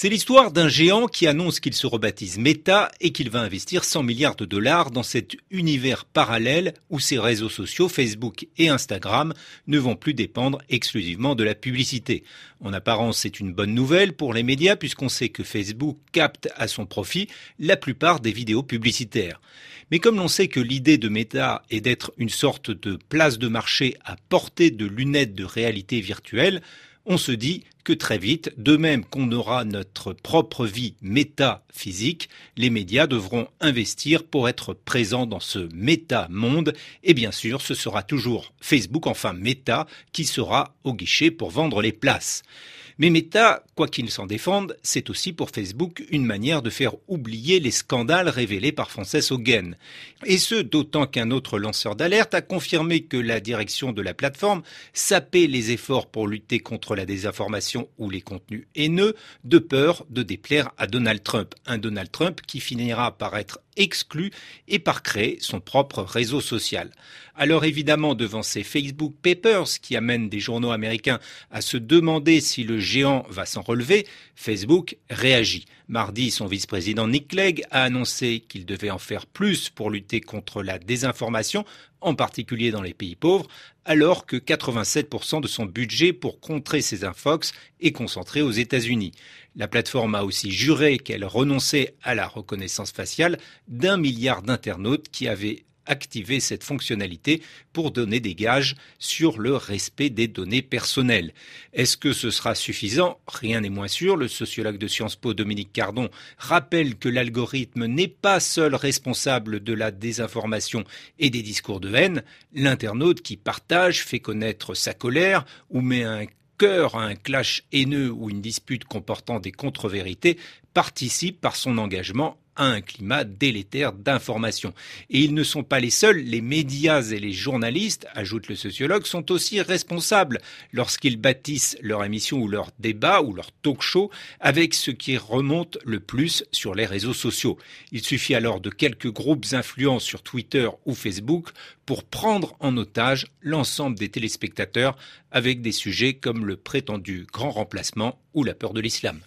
C'est l'histoire d'un géant qui annonce qu'il se rebaptise Meta et qu'il va investir 100 milliards de dollars dans cet univers parallèle où ses réseaux sociaux, Facebook et Instagram, ne vont plus dépendre exclusivement de la publicité. En apparence, c'est une bonne nouvelle pour les médias puisqu'on sait que Facebook capte à son profit la plupart des vidéos publicitaires. Mais comme l'on sait que l'idée de Meta est d'être une sorte de place de marché à portée de lunettes de réalité virtuelle, on se dit que très vite, de même qu'on aura notre propre vie métaphysique, les médias devront investir pour être présents dans ce méta-monde. Et bien sûr, ce sera toujours Facebook, enfin Meta, qui sera au guichet pour vendre les places. Mais Meta, quoi qu'il s'en défende, c'est aussi pour Facebook une manière de faire oublier les scandales révélés par Frances Hogan. Et ce, d'autant qu'un autre lanceur d'alerte a confirmé que la direction de la plateforme sapait les efforts pour lutter contre la désinformation ou les contenus haineux, de peur de déplaire à Donald Trump. Un Donald Trump qui finira par être exclu et par créer son propre réseau social. Alors évidemment, devant ces Facebook Papers qui amènent des journaux américains à se demander si le géant va s'en relever, Facebook réagit. Mardi, son vice-président Nick Clegg a annoncé qu'il devait en faire plus pour lutter contre la désinformation, en particulier dans les pays pauvres, alors que 87% de son budget pour contrer ces infox est concentré aux États-Unis. La plateforme a aussi juré qu'elle renonçait à la reconnaissance faciale d'un milliard d'internautes qui avaient activer cette fonctionnalité pour donner des gages sur le respect des données personnelles. Est-ce que ce sera suffisant? Rien n'est moins sûr. Le sociologue de Sciences Po Dominique Cardon rappelle que l'algorithme n'est pas seul responsable de la désinformation et des discours de haine. L'internaute qui partage, fait connaître sa colère ou met un cœur à un clash haineux ou une dispute comportant des contre-vérités participe par son engagement à un climat délétère d'information. Et ils ne sont pas les seuls, les médias et les journalistes, ajoute le sociologue, sont aussi responsables lorsqu'ils bâtissent leur émission ou leur débat ou leur talk show avec ce qui remonte le plus sur les réseaux sociaux. Il suffit alors de quelques groupes influents sur Twitter ou Facebook pour prendre en otage l'ensemble des téléspectateurs avec des sujets comme le prétendu grand remplacement ou la peur de l'islam.